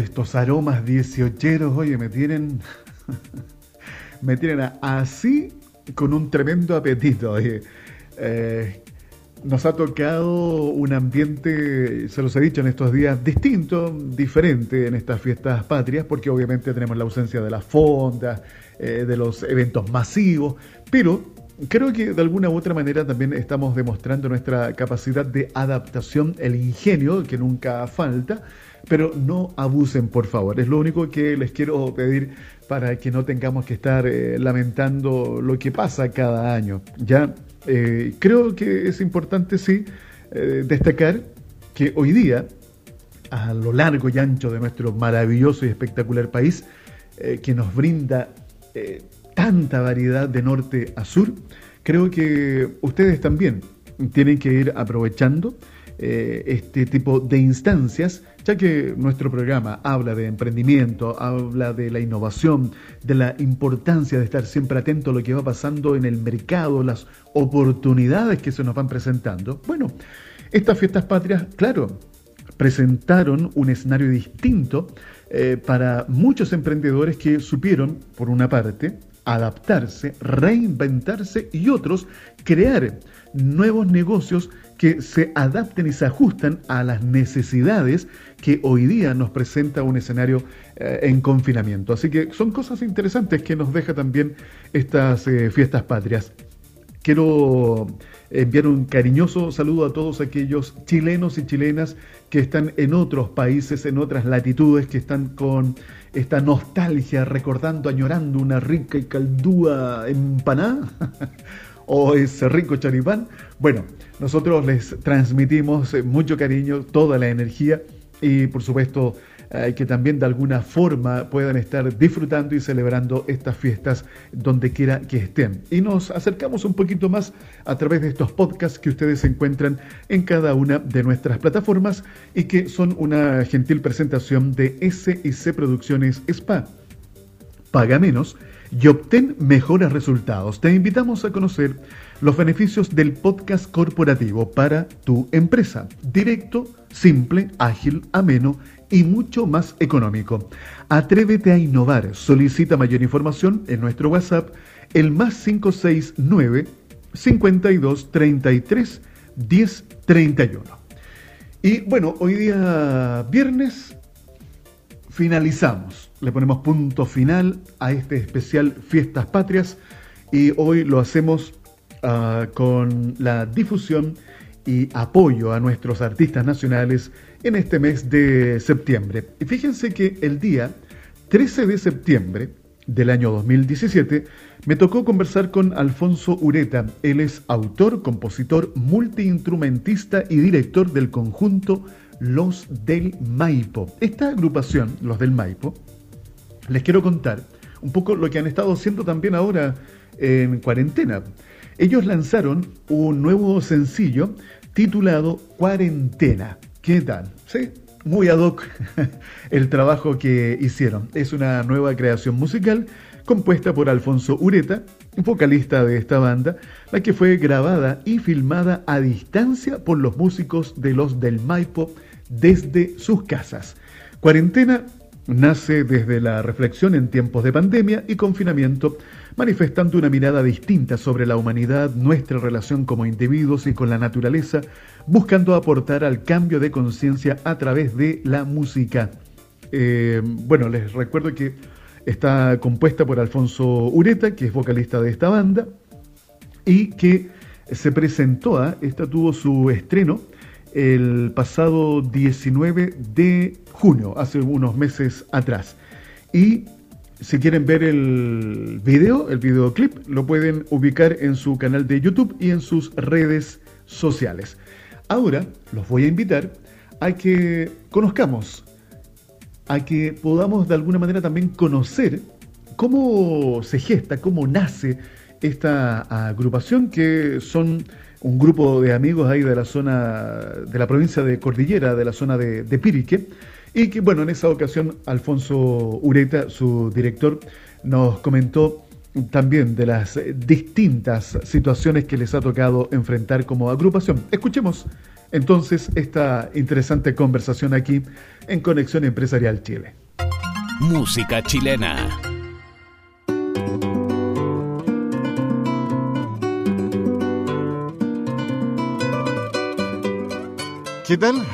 estos aromas dieciocheros, oye, me tienen. me tienen así con un tremendo apetito. Oye. Eh, nos ha tocado un ambiente, se los he dicho en estos días, distinto, diferente en estas fiestas patrias, porque obviamente tenemos la ausencia de las fondas, eh, de los eventos masivos, pero creo que de alguna u otra manera también estamos demostrando nuestra capacidad de adaptación, el ingenio que nunca falta, pero no abusen por favor. Es lo único que les quiero pedir para que no tengamos que estar eh, lamentando lo que pasa cada año. Ya eh, creo que es importante, sí, eh, destacar que hoy día, a lo largo y ancho de nuestro maravilloso y espectacular país, que nos brinda tanta variedad de norte a sur, creo que ustedes también tienen que ir aprovechando este tipo de instancias ya que nuestro programa habla de emprendimiento, habla de la innovación, de la importancia de estar siempre atento a lo que va pasando en el mercado, las oportunidades que se nos van presentando. Bueno, estas fiestas patrias, claro, presentaron un escenario distinto eh, para muchos emprendedores que supieron, por una parte, adaptarse, reinventarse y otros crear nuevos negocios que se adapten y se ajustan a las necesidades que hoy día nos presenta un escenario eh, en confinamiento. Así que son cosas interesantes que nos deja también estas eh, fiestas patrias. Quiero enviar un cariñoso saludo a todos aquellos chilenos y chilenas que están en otros países, en otras latitudes, que están con esta nostalgia, recordando, añorando una rica y caldúa empanada o ese rico charipán. Bueno, nosotros les transmitimos eh, mucho cariño, toda la energía y por supuesto eh, que también de alguna forma puedan estar disfrutando y celebrando estas fiestas donde quiera que estén. Y nos acercamos un poquito más a través de estos podcasts que ustedes encuentran en cada una de nuestras plataformas y que son una gentil presentación de SIC Producciones Spa. Paga menos y obtén mejores resultados. Te invitamos a conocer los beneficios del podcast corporativo para tu empresa. Directo, simple, ágil, ameno y mucho más económico. Atrévete a innovar. Solicita mayor información en nuestro WhatsApp, el más 569 52 33 10 31. Y bueno, hoy día viernes finalizamos le ponemos punto final a este especial Fiestas Patrias y hoy lo hacemos ah, con la difusión y apoyo a nuestros artistas nacionales en este mes de septiembre. Y fíjense que el día 13 de septiembre del año 2017 me tocó conversar con Alfonso Ureta. Él es autor, compositor, multiinstrumentista y director del conjunto Los del Maipo. Esta agrupación, Los del Maipo, les quiero contar un poco lo que han estado haciendo también ahora en cuarentena. Ellos lanzaron un nuevo sencillo titulado Cuarentena. ¿Qué tal? ¿Sí? Muy ad hoc el trabajo que hicieron. Es una nueva creación musical compuesta por Alfonso Ureta, vocalista de esta banda, la que fue grabada y filmada a distancia por los músicos de los del Maipo desde sus casas. Cuarentena nace desde la reflexión en tiempos de pandemia y confinamiento, manifestando una mirada distinta sobre la humanidad, nuestra relación como individuos y con la naturaleza, buscando aportar al cambio de conciencia a través de la música. Eh, bueno, les recuerdo que está compuesta por Alfonso Ureta, que es vocalista de esta banda, y que se presentó, a, esta tuvo su estreno el pasado 19 de junio, hace unos meses atrás. Y si quieren ver el video, el videoclip, lo pueden ubicar en su canal de YouTube y en sus redes sociales. Ahora los voy a invitar a que conozcamos, a que podamos de alguna manera también conocer cómo se gesta, cómo nace esta agrupación que son un grupo de amigos ahí de la zona, de la provincia de Cordillera, de la zona de, Pirique, y que, bueno, en esa ocasión Alfonso Ureta, su director, nos comentó también de las distintas situaciones que les ha tocado enfrentar como agrupación. Escuchemos entonces esta interesante conversación aquí en Conexión Empresarial Chile. Música chilena. ¿Qué tal?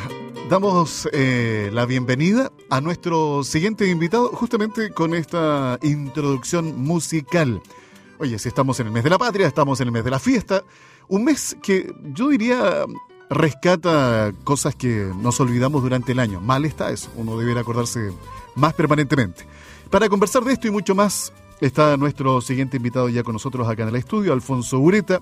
Damos eh, la bienvenida a nuestro siguiente invitado justamente con esta introducción musical. Oye, si estamos en el mes de la patria, estamos en el mes de la fiesta, un mes que yo diría rescata cosas que nos olvidamos durante el año. Mal está eso, uno debería acordarse más permanentemente. Para conversar de esto y mucho más, está nuestro siguiente invitado ya con nosotros acá en el estudio, Alfonso Ureta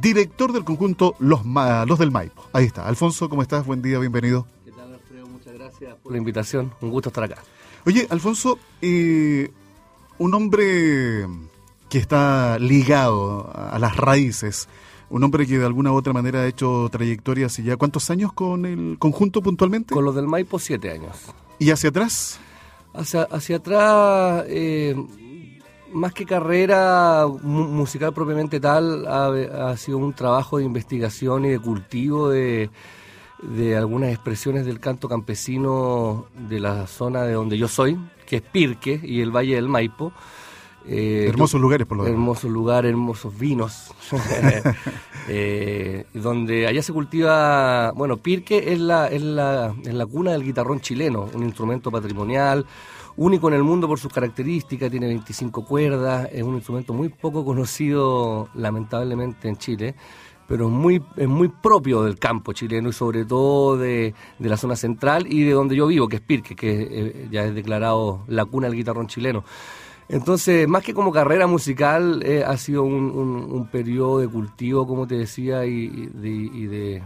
director del conjunto Los, Los del Maipo. Ahí está. Alfonso, ¿cómo estás? Buen día, bienvenido. ¿Qué tal, Alfredo? Muchas gracias por la invitación. Un gusto estar acá. Oye, Alfonso, eh, un hombre que está ligado a las raíces, un hombre que de alguna u otra manera ha hecho trayectoria hace ya cuántos años con el conjunto puntualmente? Con los del Maipo, siete años. ¿Y hacia atrás? Hacia, hacia atrás, eh, más que carrera musical propiamente tal, ha, sido un trabajo de investigación y de cultivo de, algunas expresiones del canto campesino de la zona de donde yo soy, que es Pirque y el Valle del Maipo. Eh, hermosos lugares, por lo menos. Hermosos lugares, hermosos vinos. Eh, donde allá se cultiva, bueno, Pirque es la, es, la, es la cuna del guitarrón chileno, un instrumento patrimonial, único en el mundo por sus características, tiene 25 cuerdas, es un instrumento muy poco conocido lamentablemente en Chile, pero es muy, es muy propio del campo chileno y sobre todo de, la zona central y de donde yo vivo, que es Pirque, que eh, ya es declarado la cuna del guitarrón chileno. Entonces, más que como carrera musical, eh, ha sido un, periodo de cultivo, como te decía, y de y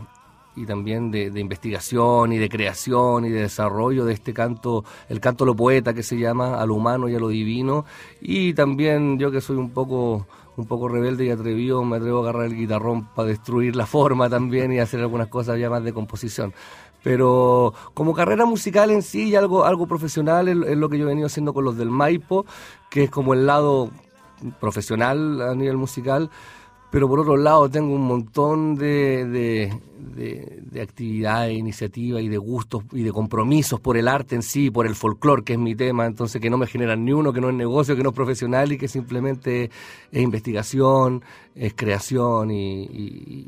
también de, investigación y de creación y de desarrollo de este canto, el canto lo poeta que se llama a lo humano y a lo divino. Y también yo que soy un poco un poco rebelde y atrevido, me atrevo a agarrar el guitarrón para destruir la forma también y hacer algunas cosas ya más de composición. Pero como carrera musical en sí y algo, algo profesional es, lo que yo he venido haciendo con los del Maipo, que es como el lado profesional a nivel musical pero por otro lado tengo un montón de, de, de, actividades, iniciativas y de gustos y de compromisos por el arte en sí, por el folclore, que es mi tema, entonces que no me generan ni uno, que no es negocio, que no es profesional y que simplemente es investigación, es creación y,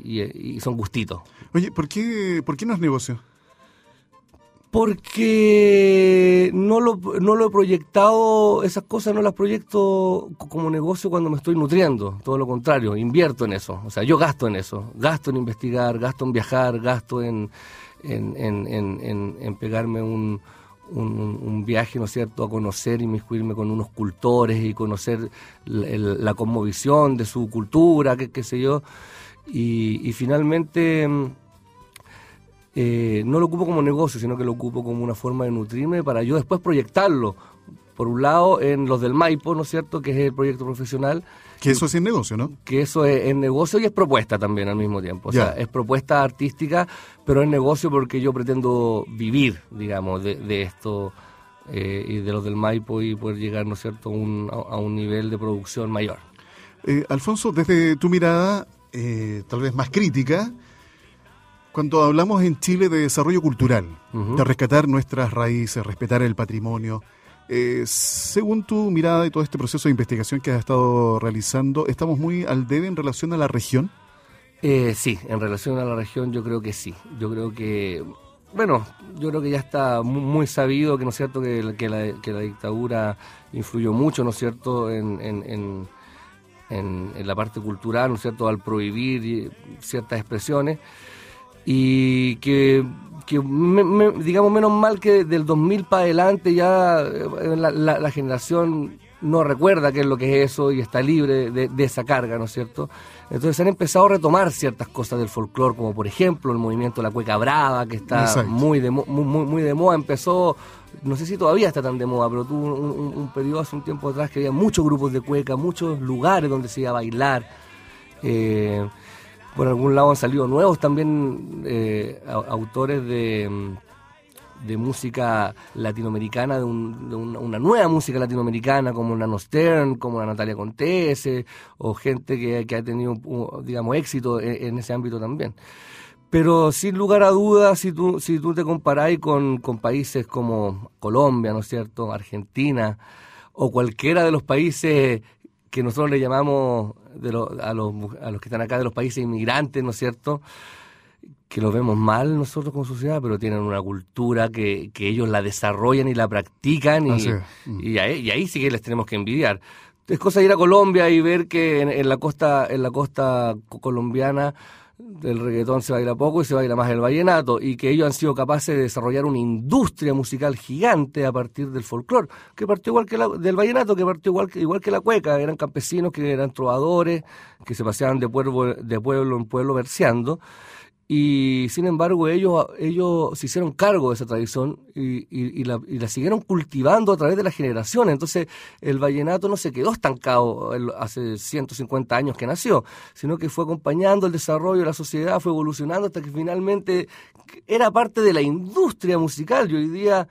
y, son gustitos. Oye, ¿por qué, ¿por qué no es negocio? Porque no lo, no lo he proyectado, esas cosas no las proyecto como negocio cuando me estoy nutriendo, todo lo contrario, invierto en eso, o sea, yo gasto en eso, gasto en investigar, gasto en viajar, gasto en, en, en, en, pegarme un, un, viaje, ¿no es cierto?, a conocer y inmiscuirme con unos cultores y conocer la, la cosmovisión de su cultura, qué, sé yo, y, y finalmente eh, no lo ocupo como negocio, sino que lo ocupo como una forma de nutrirme para yo después proyectarlo. Por un lado, en los del Maipo, ¿no es cierto?, que es el proyecto profesional. Que eso es en negocio, ¿no? Que eso es, negocio y es propuesta también al mismo tiempo. O sea, es propuesta artística, pero es negocio porque yo pretendo vivir, digamos, de, esto eh, y de los del Maipo y poder llegar, ¿no es cierto?, a, un nivel de producción mayor. Eh, Alfonso, desde tu mirada, tal vez más crítica, cuando hablamos en Chile de desarrollo cultural, de rescatar nuestras raíces, respetar el patrimonio, eh, según tu mirada de todo este proceso de investigación que has estado realizando, ¿estamos muy al debe en relación a la región? Eh, sí, en relación a la región yo creo que sí. Yo creo que, bueno, yo creo que ya está muy, sabido que no es cierto que, la, dictadura influyó mucho, ¿no es cierto?, en, en, en la parte cultural, ¿no es cierto?, al prohibir ciertas expresiones y que, digamos menos mal que del 2000 para adelante ya eh, la, generación no recuerda qué es lo que es eso y está libre de, esa carga, ¿no es cierto? Entonces han empezado a retomar ciertas cosas del folclore, como por ejemplo el movimiento de la cueca brava, que está muy de, muy, muy, de moda, empezó, no sé si todavía está tan de moda, pero tuvo un, periodo hace un tiempo atrás que había muchos grupos de cueca, muchos lugares donde se iba a bailar. Eh, por algún lado han salido nuevos también eh, autores de, de música latinoamericana, de, una, nueva música latinoamericana como Nano Stern, como la Natalia Contese, o gente que, ha tenido, digamos, éxito en, ese ámbito también. Pero sin lugar a dudas, si tú, si tú te comparáis con, con países como Colombia, ¿no es cierto?, Argentina, o cualquiera de los países que nosotros le llamamos de a, los, a los que están acá de los países inmigrantes, ¿no es cierto?, que lo vemos mal nosotros como sociedad, pero tienen una cultura que, que ellos la desarrollan y la practican y, y, ahí, sí que les tenemos que envidiar. Es cosa de ir a Colombia y ver que en, la costa en la costa colombiana el reggaetón se baila poco y se baila más el vallenato, y que ellos han sido capaces de desarrollar una industria musical gigante a partir del folclore, que partió igual que la, del vallenato, que partió igual igual que la cueca, eran campesinos que eran trovadores, que se paseaban de pueblo, de pueblo en pueblo verseando, y sin embargo ellos, ellos se hicieron cargo de esa tradición y, y, la, y, la, siguieron cultivando a través de las generaciones. Entonces el vallenato no se quedó estancado hace 150 años que nació, sino que fue acompañando el desarrollo de la sociedad, fue evolucionando hasta que finalmente era parte de la industria musical y hoy día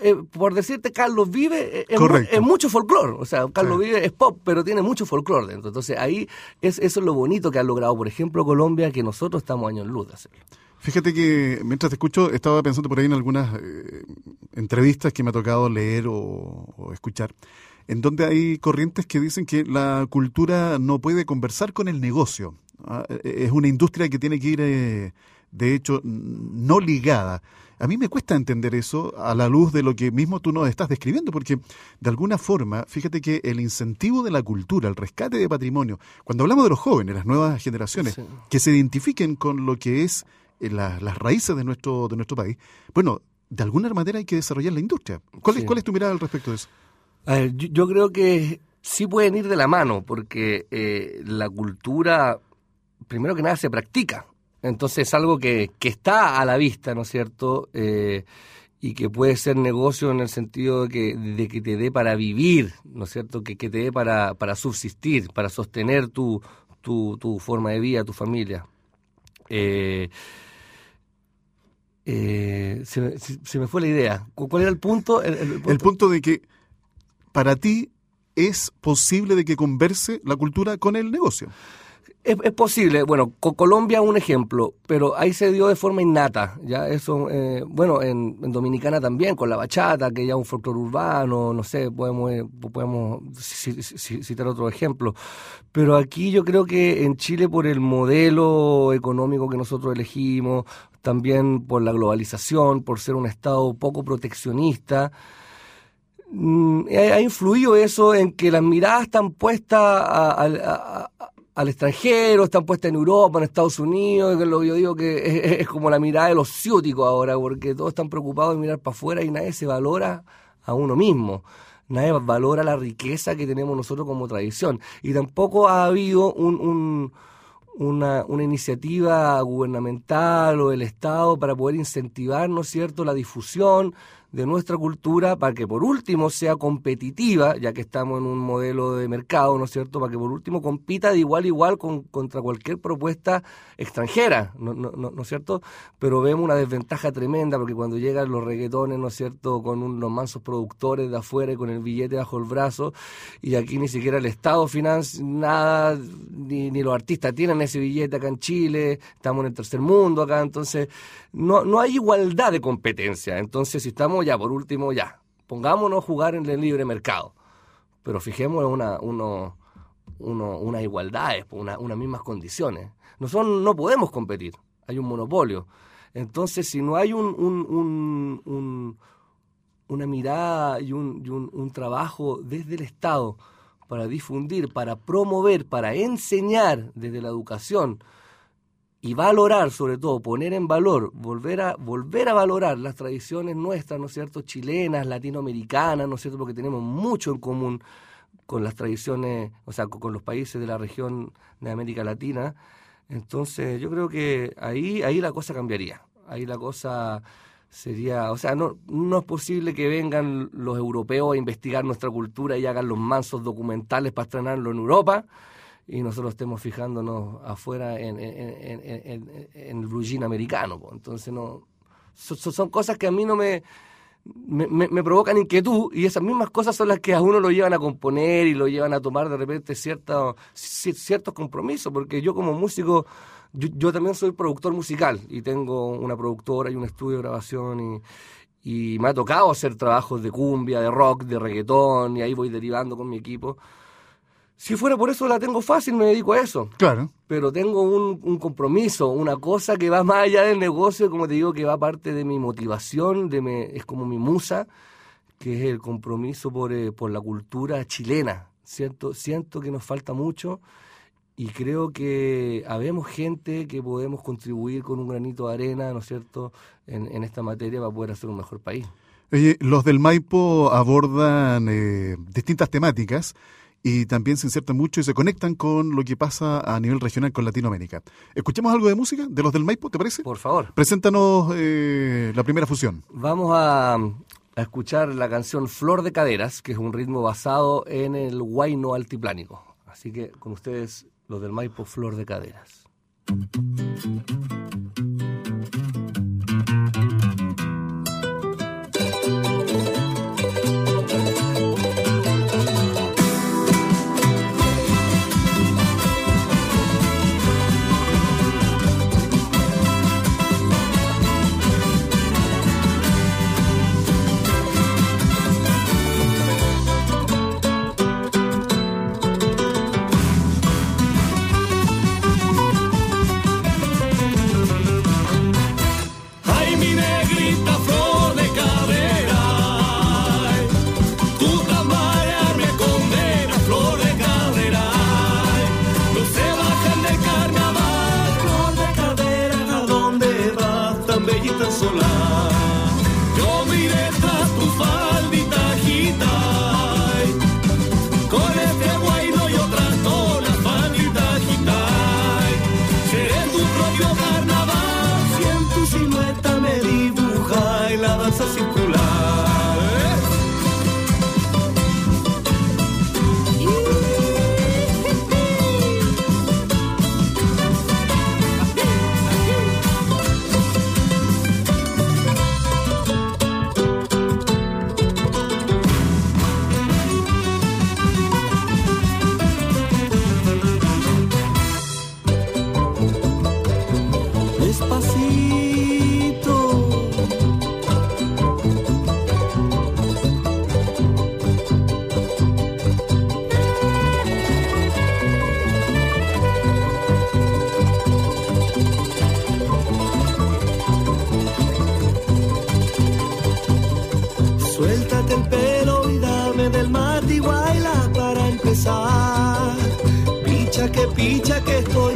eh, por decirte, Carlos Vive eh, es, mucho folclore. O sea, Carlos Vive es pop, pero tiene mucho folclore dentro. Entonces ahí es, eso es lo bonito que ha logrado, por ejemplo, Colombia, que nosotros estamos años en luz de hacerlo. Fíjate que mientras te escucho, estaba pensando por ahí en algunas eh, entrevistas que me ha tocado leer o, escuchar, en donde hay corrientes que dicen que la cultura no puede conversar con el negocio. ¿ah? Es una industria que tiene que ir, de hecho, no ligada. A mí me cuesta entender eso a la luz de lo que mismo tú nos estás describiendo, porque de alguna forma, fíjate que el incentivo de la cultura, el rescate de patrimonio, cuando hablamos de los jóvenes, las nuevas generaciones, que se identifiquen con lo que es eh, las raíces de nuestro, de nuestro país, bueno, de alguna manera hay que desarrollar la industria. ¿Cuál, es, cuál es tu mirada al respecto de eso? yo, creo que sí pueden ir de la mano, porque eh, la cultura, primero que nada, se practica. Entonces es algo que, que está a la vista, ¿no es cierto? Eh, y que puede ser negocio en el sentido de que, de que te dé para vivir, ¿no es cierto? Que, que te dé para, para subsistir, para sostener tu, tu, forma de vida, tu familia. Eh, eh, se, me fue la idea. ¿Cuál era el punto? el, punto de que para ti es posible de que converse la cultura con el negocio. Es, posible, bueno, con Colombia un ejemplo, pero ahí se dio de forma innata, ya eso, eh, bueno, en, Dominicana también, con la bachata, que ya es un folclore urbano, no sé, podemos, eh, podemos citar otro ejemplo, pero aquí yo creo que en Chile por el modelo económico que nosotros elegimos, también por la globalización, por ser un Estado poco proteccionista, mm, ha influido eso en que las miradas están puestas a, al extranjero, están puestas en Europa, en Estados Unidos, que lo yo digo que es, como la mirada de los ciúticos ahora, porque todos están preocupados de mirar para afuera y nadie se valora a uno mismo. Nadie valora la riqueza que tenemos nosotros como tradición. Y tampoco ha habido un, una, una, iniciativa gubernamental o del Estado para poder incentivar, ¿no es cierto?, la difusión de nuestra cultura para que por último sea competitiva, ya que estamos en un modelo de mercado, ¿no es cierto?, para que por último compita de igual a igual con, contra cualquier propuesta extranjera, ¿no, no, no, es cierto? Pero vemos una desventaja tremenda porque cuando llegan los reggaetones, ¿no es cierto?, con unos mansos productores de afuera y con el billete bajo el brazo, y aquí ni siquiera el Estado financia nada, ni, ni los artistas tienen ese billete acá en Chile, estamos en el tercer mundo acá, entonces no, no hay igualdad de competencia, entonces si estamos ya, por último, ya, pongámonos a jugar en el libre mercado, pero fijemos en una, uno, uno, unas igualdades, una, unas mismas condiciones. Nosotros no podemos competir, hay un monopolio. Entonces, si no hay un, un, un, una mirada y, un, y un trabajo desde el Estado para difundir, para promover, para enseñar desde la educación, y valorar, sobre todo, poner en valor, volver a, volver a valorar las tradiciones nuestras, ¿no es cierto?, chilenas, latinoamericanas, ¿no es cierto?, porque tenemos mucho en común con las tradiciones, o sea, con, los países de la región de América Latina. Entonces, yo creo que ahí, ahí la cosa cambiaría. Ahí la cosa sería, o sea, no, no es posible que vengan los europeos a investigar nuestra cultura y hagan los mansos documentales para estrenarlo en Europa y nosotros estemos fijándonos afuera en, el blue americano. Entonces, no son cosas que a mí no me me, provocan inquietud y esas mismas cosas son las que a uno lo llevan a componer y lo llevan a tomar de repente ciertos compromisos, porque yo como músico, yo, también soy productor musical y tengo una productora y un estudio de grabación y, y me ha tocado hacer trabajos de cumbia, de rock, de reggaetón y ahí voy derivando con mi equipo. Si fuera por eso la tengo fácil, me dedico a eso. Claro. Pero tengo un, compromiso, una cosa que va más allá del negocio, como te digo, que va parte de mi motivación, de me, es como mi musa, que es el compromiso por, eh, por la cultura chilena. Siento, siento que nos falta mucho y creo que habemos gente que podemos contribuir con un granito de arena, ¿no es cierto?, en, en esta materia para poder hacer un mejor país. Oye, los del Maipo abordan eh, distintas temáticas y también se insertan mucho y se conectan con lo que pasa a nivel regional con Latinoamérica. ¿Escuchemos algo de música de los del Maipo, te parece? Por favor. Preséntanos eh, la primera fusión. Vamos a, a, escuchar la canción Flor de Caderas, que es un ritmo basado en el guayno altiplánico. Así que con ustedes, los del Maipo, Flor de Caderas.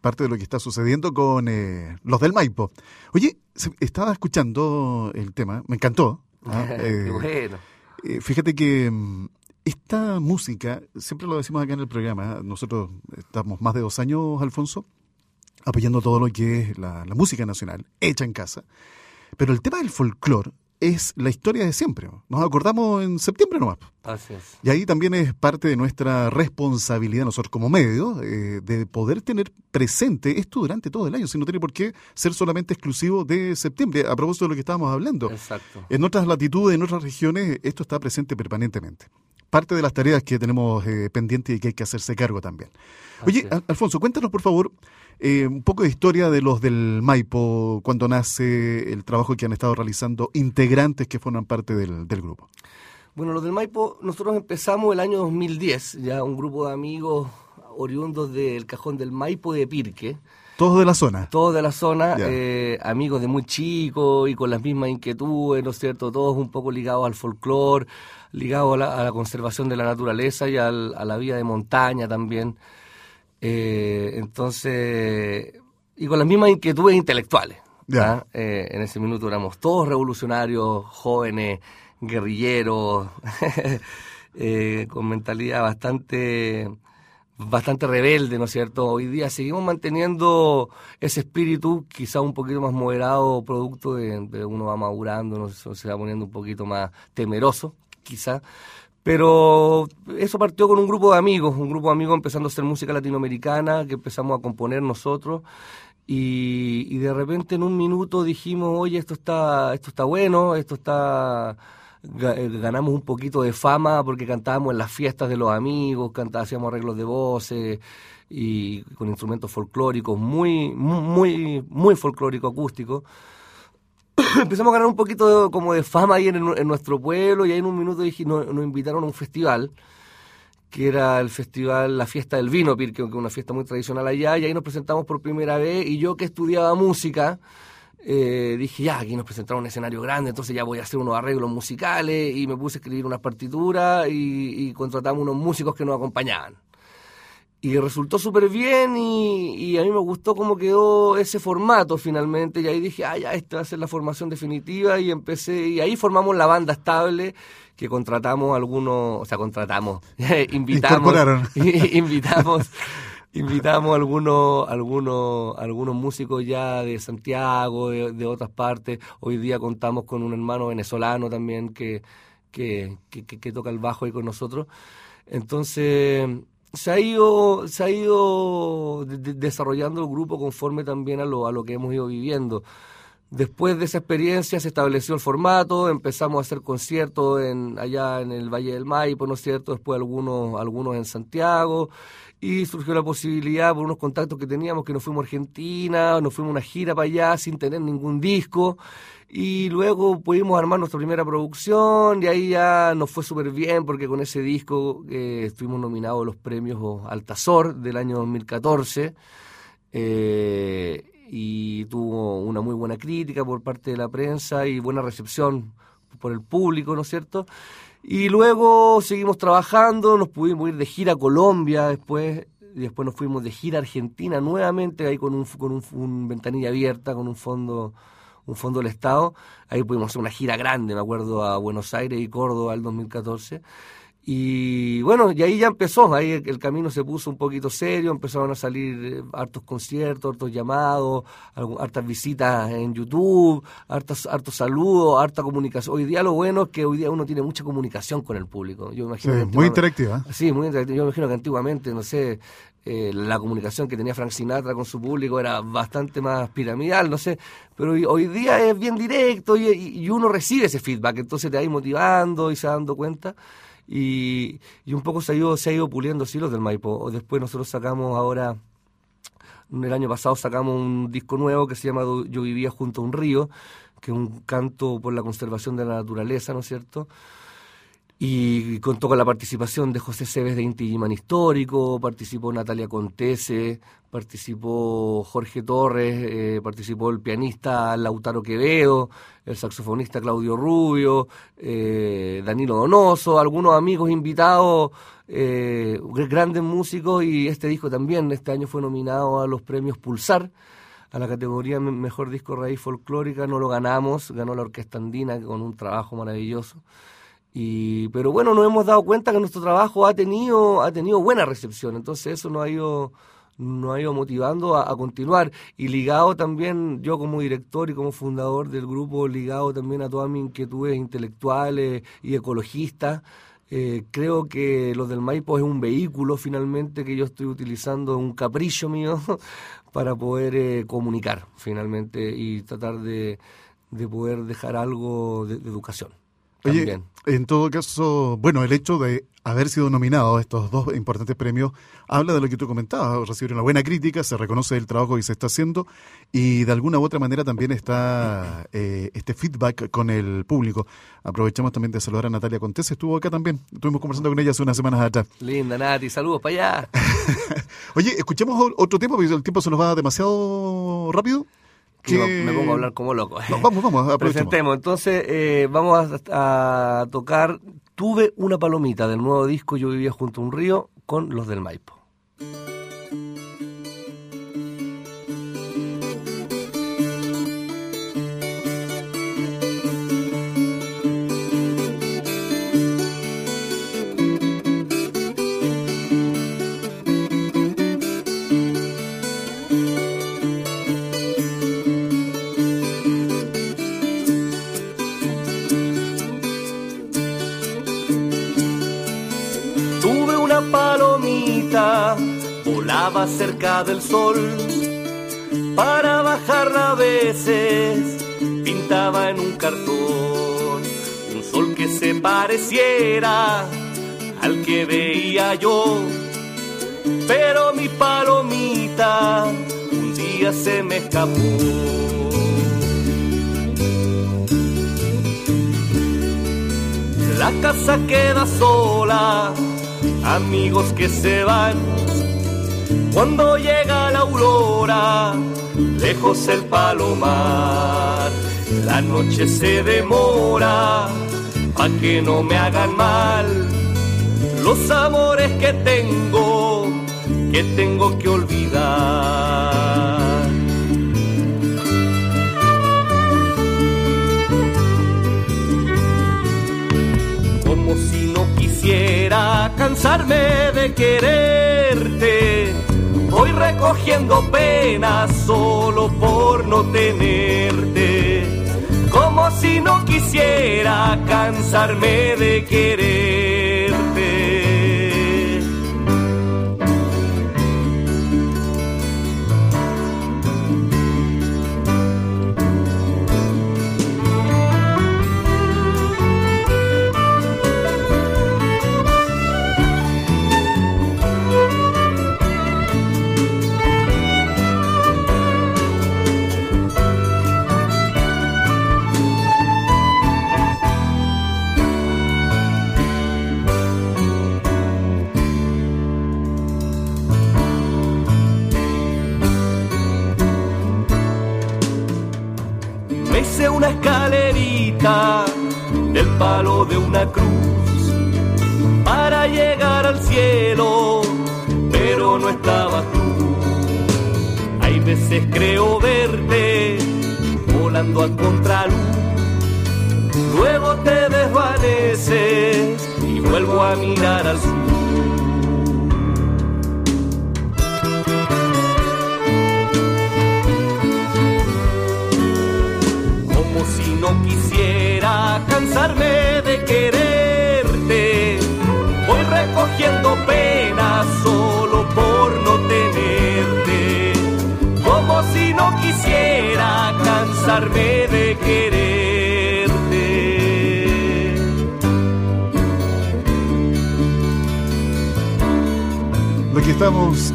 parte de lo que está sucediendo con eh, los del Maipo. Oye, estaba escuchando el tema, me encantó. ¿ah? Qué bueno. fíjate que mm, esta música, siempre lo decimos acá en el programa, nosotros estamos más de dos años, Alfonso, apoyando todo lo que es la, música nacional, hecha en casa. Pero el tema del folclore es la historia de siempre. Nos acordamos en septiembre nomás. Así es. Y ahí también es parte de nuestra responsabilidad nosotros como medios eh, de poder tener presente esto durante todo el año, si no tiene por qué ser solamente exclusivo de septiembre, a propósito de lo que estábamos hablando. Exacto. En otras latitudes, en otras regiones, esto está presente permanentemente parte de las tareas que tenemos eh, pendientes y que hay que hacerse cargo también. Oye, Alfonso, cuéntanos por favor eh, un poco de historia de los del Maipo, cuando nace el trabajo que han estado realizando integrantes que forman parte del, grupo. Bueno, los del Maipo, nosotros empezamos el año 2010, ya un grupo de amigos oriundos del cajón del Maipo de Pirque. Todos de la zona. Todos de la zona, eh, amigos de muy chicos y con las mismas inquietudes, ¿no es cierto? Todos un poco ligados al folclore, ligado a la, conservación de la naturaleza y a la vida de montaña también. Eh, entonces, y con las mismas inquietudes intelectuales. ¿ah? Eh, en ese minuto éramos todos revolucionarios, jóvenes, guerrilleros, con mentalidad bastante bastante rebelde, ¿no es cierto? Hoy día seguimos manteniendo ese espíritu, quizá un poquito más moderado, producto de, uno va madurando, se va poniendo un poquito más temeroso, quizá. Pero eso partió con un grupo de amigos, un grupo de amigos empezando a hacer música latinoamericana, que empezamos a componer nosotros. Y, de repente en un minuto dijimos, oye, esto está, esto está bueno, esto está ganamos un poquito de fama porque cantábamos en las fiestas de los amigos, cantábamos, hacíamos arreglos de voces y con instrumentos folclóricos, muy, muy, muy folclórico acústico. empezamos a ganar un poquito como de fama ahí en, nuestro pueblo y ahí en un minuto dije, nos, invitaron a un festival que era el festival La Fiesta del Vino, que es una fiesta muy tradicional allá, y ahí nos presentamos por primera vez, y yo que estudiaba música, eh, dije, ya, aquí nos presentaron un escenario grande, entonces ya voy a hacer unos arreglos musicales, y me puse a escribir unas partituras, y, y contratamos unos músicos que nos acompañaban. Y resultó súper bien y, a mí me gustó cómo quedó ese formato finalmente y ahí dije, ah, ya, esta va a ser la formación definitiva y empecé, y ahí formamos la banda estable que contratamos algunos, o sea, contratamos, invitamos, invitamos, invitamos algunos, algunos, algunos músicos ya de Santiago, de, otras partes, hoy día contamos con un hermano venezolano también que, que, que toca el bajo ahí con nosotros, entonces se ha ido, se ha ido desarrollando el grupo conforme también a lo, a lo que hemos ido viviendo. Después de esa experiencia se estableció el formato, empezamos a hacer conciertos en, allá en el Valle del Maipo, ¿no es cierto? Después algunos, algunos en Santiago y surgió la posibilidad por unos contactos que teníamos que nos fuimos a Argentina, nos fuimos a una gira para allá sin tener ningún disco y luego pudimos armar nuestra primera producción y ahí ya nos fue súper bien porque con ese disco eh, estuvimos nominados a los premios Altazor del año 2014 eh, y tuvo una muy buena crítica por parte de la prensa y buena recepción por el público, ¿no es cierto? Y luego seguimos trabajando, nos pudimos ir de gira a Colombia después, y después nos fuimos de gira a Argentina nuevamente, ahí con un, con un ventanilla abierta, con un fondo un fondo del Estado. Ahí pudimos hacer una gira grande, me acuerdo, a Buenos Aires y Córdoba el 2014. Y bueno, y ahí ya empezó, ahí el, camino se puso un poquito serio, empezaron a salir eh, hartos conciertos, hartos llamados, hartas visitas en YouTube, hartos, hartos saludos, harta comunicación. Hoy día lo bueno es que hoy día uno tiene mucha comunicación con el público. Yo imagino muy interactiva. Sí, muy interactiva. Yo imagino que antiguamente, no sé, eh, la comunicación que tenía Frank Sinatra con su público era bastante más piramidal, no sé, pero hoy, día es bien directo y, y, uno recibe ese feedback, entonces te va motivando y se dando cuenta y, un poco se ha, ido, se ha ido puliendo sí los del Maipo. Después nosotros sacamos ahora, el año pasado sacamos un disco nuevo que se llama Yo vivía junto a un río, que es un canto por la conservación de la naturaleza, ¿no es cierto? Y contó con la participación de José Cebes de Inti Giman Histórico, participó Natalia Contese, participó Jorge Torres, eh, participó el pianista Lautaro Quevedo, el saxofonista Claudio Rubio, eh, Danilo Donoso, algunos amigos invitados, eh, grandes músicos y este disco también este año fue nominado a los premios Pulsar a la categoría Mejor Disco Raíz Folclórica, no lo ganamos, ganó la Orquesta Andina con un trabajo maravilloso. Y, pero bueno, nos hemos dado cuenta que nuestro trabajo ha tenido, ha tenido buena recepción, entonces eso nos ha ido nos ha ido motivando a, continuar y ligado también yo como director y como fundador del grupo, ligado también a todas mis inquietudes intelectuales y ecologistas. Eh, creo que los del Maipo es un vehículo finalmente que yo estoy utilizando, un capricho mío para poder eh, comunicar finalmente y tratar de, de poder dejar algo de educación. Oye, en todo caso, bueno, el hecho de haber sido nominado a estos dos importantes premios habla de lo que tú comentabas, recibir una buena crítica, se reconoce el trabajo que se está haciendo y de alguna u otra manera también está eh, este feedback con el público. Aprovechamos también de saludar a Natalia Contés, estuvo acá también, estuvimos conversando con ella hace unas semanas atrás. Linda Nati, saludos para allá. Oye, escuchemos otro tema porque el tiempo se nos va demasiado rápido me pongo a hablar como loco. vamos, vamos, Presentemos. Entonces, eh, vamos a, tocar Tuve una palomita del nuevo disco Yo vivía junto a un río con los del Maipo. Cerca del sol. Para bajarla a veces pintaba en un cartón un sol que se pareciera al que veía yo. Pero mi palomita un día se me escapó. La casa queda sola, amigos que se van cuando llega la aurora, lejos el palomar, la noche se demora, pa' que no me hagan mal los amores que tengo, que tengo que olvidar. Como si no quisiera cansarme de Voy recogiendo penas solo por no tenerte, como si no quisiera cansarme de quererte.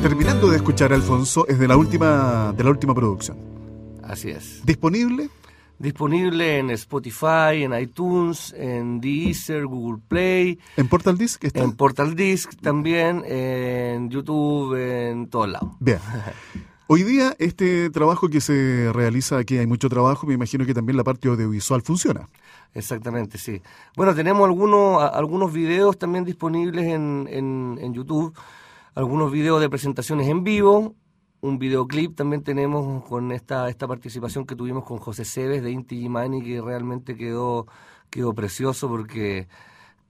Terminando de escuchar, Alfonso, es de la última, de la última producción. Así es. ¿Disponible? Disponible en Spotify, en iTunes, en Deezer, Google Play. ¿En Portal Disc? Está? En Portal Disc también, en YouTube, en todos lados. Bien. Hoy día este trabajo que se realiza aquí, hay mucho trabajo, me imagino que también la parte audiovisual funciona. Exactamente, sí. Bueno, tenemos algunos, algunos videos también disponibles en, en, en YouTube, algunos videos de presentaciones en vivo, un videoclip también tenemos con esta, esta participación que tuvimos con José Cebes de Inti Gimani, que realmente quedó, quedó precioso porque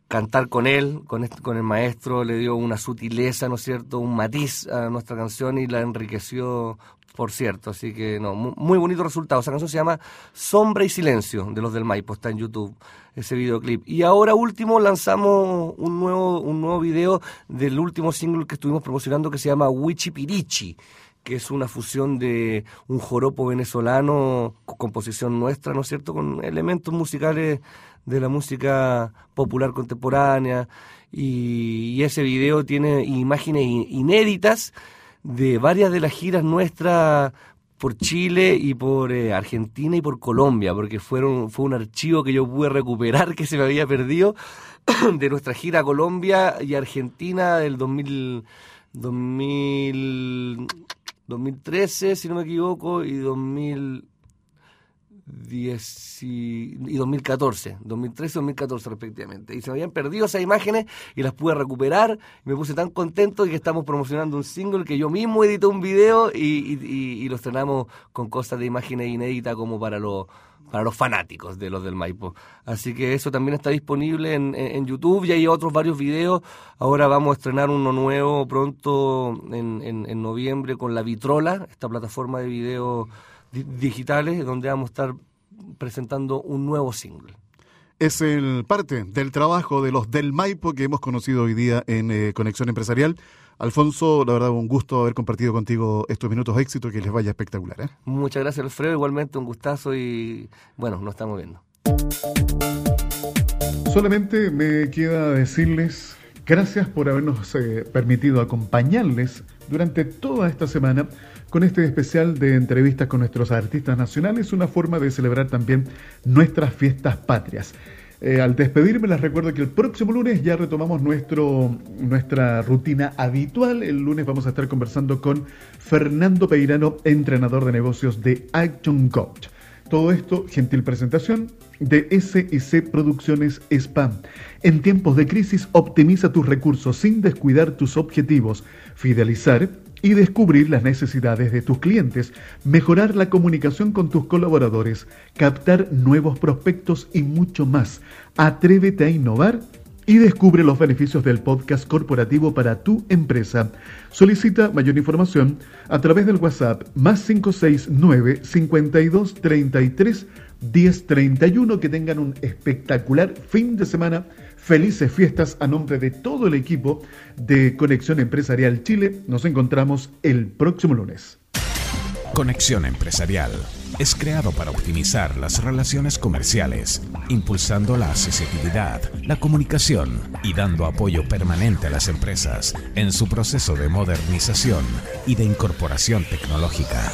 cantar con él, con, con el maestro, le dio una sutileza, ¿no es cierto?, un matiz a nuestra canción y la enriqueció, por cierto. Así que, no, muy, bonito resultado. Esa canción se llama Sombra y Silencio, de los del Maipo, está en YouTube ese videoclip. Y ahora último lanzamos un nuevo, un nuevo video del último single que estuvimos promocionando que se llama Wichipirichi que es una fusión de un joropo venezolano, composición nuestra, ¿no es cierto?, con elementos musicales de la música popular contemporánea. Y, ese video tiene imágenes inéditas de varias de las giras nuestras por Chile y por eh, Argentina y por Colombia, porque fueron, fue un archivo que yo pude recuperar que se me había perdido de nuestra gira a Colombia y Argentina del 2000, 2000 2013, si no me equivoco, y 2010 y 2014, 2013 y 2014 respectivamente. Y se me habían perdido esas imágenes y las pude recuperar. me puse tan contento que estamos promocionando un single que yo mismo edité un video y, y, y, y lo estrenamos con cosas de imágenes inéditas como para los para los fanáticos de los del Maipo. Así que eso también está disponible en, en, YouTube y hay otros varios videos. Ahora vamos a estrenar uno nuevo pronto en, en noviembre con La Vitrola, esta plataforma de videos digitales, donde vamos a estar presentando un nuevo single. Es el parte del trabajo de los del Maipo que hemos conocido hoy día en eh, Conexión Empresarial. Alfonso, la verdad, un gusto haber compartido contigo estos minutos de éxito, que les vaya espectacular. ¿eh? Muchas gracias, Alfredo. Igualmente, un gustazo y bueno, nos estamos viendo. Solamente me queda decirles gracias por habernos eh, permitido acompañarles durante toda esta semana con este especial de entrevistas con nuestros artistas nacionales, una forma de celebrar también nuestras fiestas patrias. Eh, al despedirme les recuerdo que el próximo lunes ya retomamos nuestro, nuestra rutina habitual. El lunes vamos a estar conversando con Fernando Peirano, entrenador de negocios de Action Coach. Todo esto, gentil presentación de SIC Producciones Spam. En tiempos de crisis, optimiza tus recursos sin descuidar tus objetivos, fidelizar y descubrir las necesidades de tus clientes, mejorar la comunicación con tus colaboradores, captar nuevos prospectos y mucho más. Atrévete a innovar y descubre los beneficios del podcast corporativo para tu empresa. Solicita mayor información a través del WhatsApp más 569 52 33 1031. Que tengan un espectacular fin de semana Felices fiestas a nombre de todo el equipo de Conexión Empresarial Chile. Nos encontramos el próximo lunes. Conexión Empresarial es creado para optimizar las relaciones comerciales, impulsando la accesibilidad, la comunicación y dando apoyo permanente a las empresas en su proceso de modernización y de incorporación tecnológica.